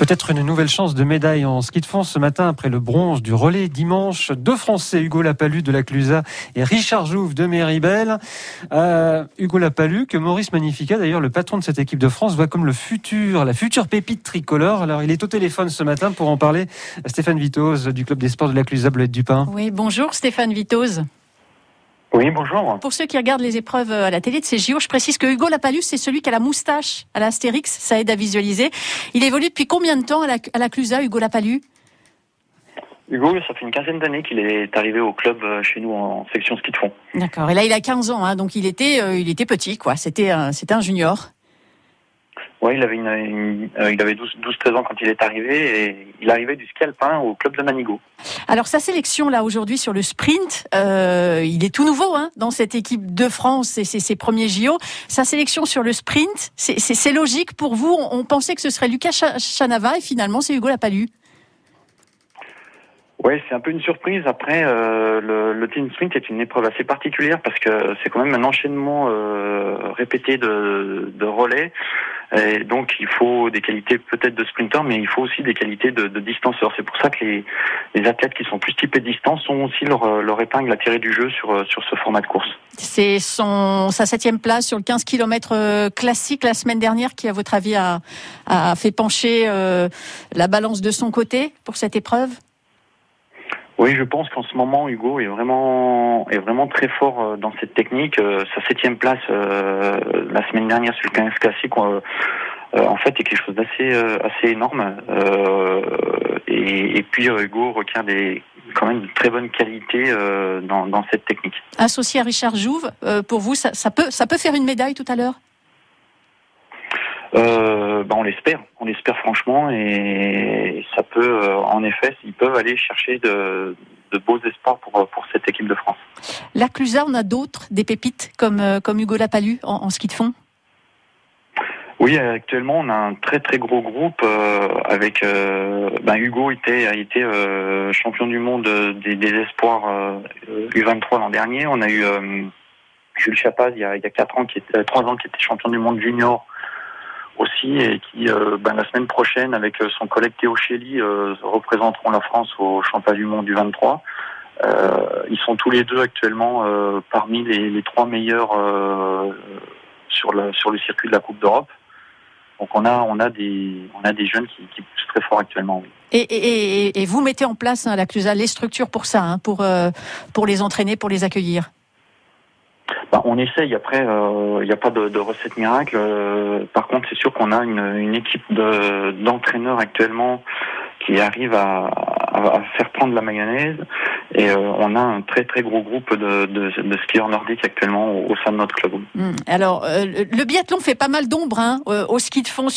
Peut-être une nouvelle chance de médaille en ski de fond ce matin après le bronze du relais dimanche. Deux Français, Hugo Lapalu de la Clusa et Richard Jouve de Méribel. Euh, Hugo Lapalu, que Maurice Magnifica, d'ailleurs le patron de cette équipe de France, voit comme le futur, la future pépite tricolore. Alors il est au téléphone ce matin pour en parler. Stéphane Vitoz du club des sports de la Clusa Bleuette du Pin. Oui, bonjour Stéphane Vitoz. Oui, bonjour. Pour ceux qui regardent les épreuves à la télé de ces JO, je précise que Hugo Lapalus, c'est celui qui a la moustache à l'Astérix, ça aide à visualiser. Il évolue depuis combien de temps à la, à la Clusa, Hugo Lapalus Hugo, ça fait une quinzaine d'années qu'il est arrivé au club euh, chez nous en section ski de fond. D'accord. Et là, il a 15 ans, hein, donc il était, euh, il était petit, quoi. C'était, un- c'était un junior. Oui, il avait une, une- euh, il avait 12-13 ans quand il est arrivé et il arrivait du ski alpin au club de Manigo. Alors sa sélection là aujourd'hui sur le sprint, euh, il est tout nouveau hein, dans cette équipe de France et c'est ses premiers JO. Sa sélection sur le sprint, c'est- logique pour vous? On, pensait que ce serait Lucas Cha- Chanava et finalement c'est Hugo Lapalu. Ouais, c'est un peu une surprise. Après, euh, le, le team sprint est une épreuve assez particulière parce que c'est quand même un enchaînement euh, répété de, de relais. Et donc, il faut des qualités peut-être de sprinter, mais il faut aussi des qualités de, de distanceur. C'est pour ça que les, les athlètes qui sont plus typés distance ont aussi leur, leur épingle à tirer du jeu sur, sur ce format de course. C'est son sa septième place sur le 15 km classique la semaine dernière qui à votre avis a, a fait pencher euh, la balance de son côté pour cette épreuve? Oui, je pense qu'en ce moment, Hugo est vraiment est vraiment très fort euh, dans cette technique. Euh, Sa septième place euh, la semaine dernière sur le 15 classique, en fait, est quelque chose d'assez assez énorme. Et, et puis Hugo requiert des quand même de très bonnes qualités dans, dans cette technique. Associé à Richard Jouve, pour vous ça, ça peut ça peut faire une médaille tout à l'heure? Euh, bah, on l'espère, on l'espère franchement, et ça peut, euh, en effet, ils peuvent aller chercher de, de beaux espoirs pour, pour cette équipe de France. La Clusa, on a d'autres des pépites comme euh, comme Hugo Lapalu en, en ski de fond? Oui, actuellement, on a un très très gros groupe euh, avec. Euh, ben, Hugo était a été euh, champion du monde des, des espoirs euh, U23 l'an dernier. On a eu euh, Jules Chapaz il y a il y a quatre ans qui était trois ans qui était champion du monde junior aussi et qui euh, ben, la semaine prochaine avec son collègue Théo Chély euh, représenteront la France au championnat du monde du 23. Euh, ils sont tous les deux actuellement euh, parmi les, trois meilleurs euh, sur le circuit de la Coupe d'Europe. Donc on a des jeunes qui, poussent très fort actuellement. Et, vous mettez en place hein, les structures pour ça, hein, euh, pour les entraîner, pour les accueillir? Bah, on essaye. Après, il euh, n'y a pas de, recette miracle. Euh, par contre, c'est sûr qu'on a une, équipe de- d'entraîneurs actuellement qui arrive à, faire prendre la mayonnaise. Et euh, on a un très très gros groupe de, skieurs nordiques actuellement au, sein de notre club. Hum. Alors le biathlon fait pas mal d'ombre hein, au ski de fond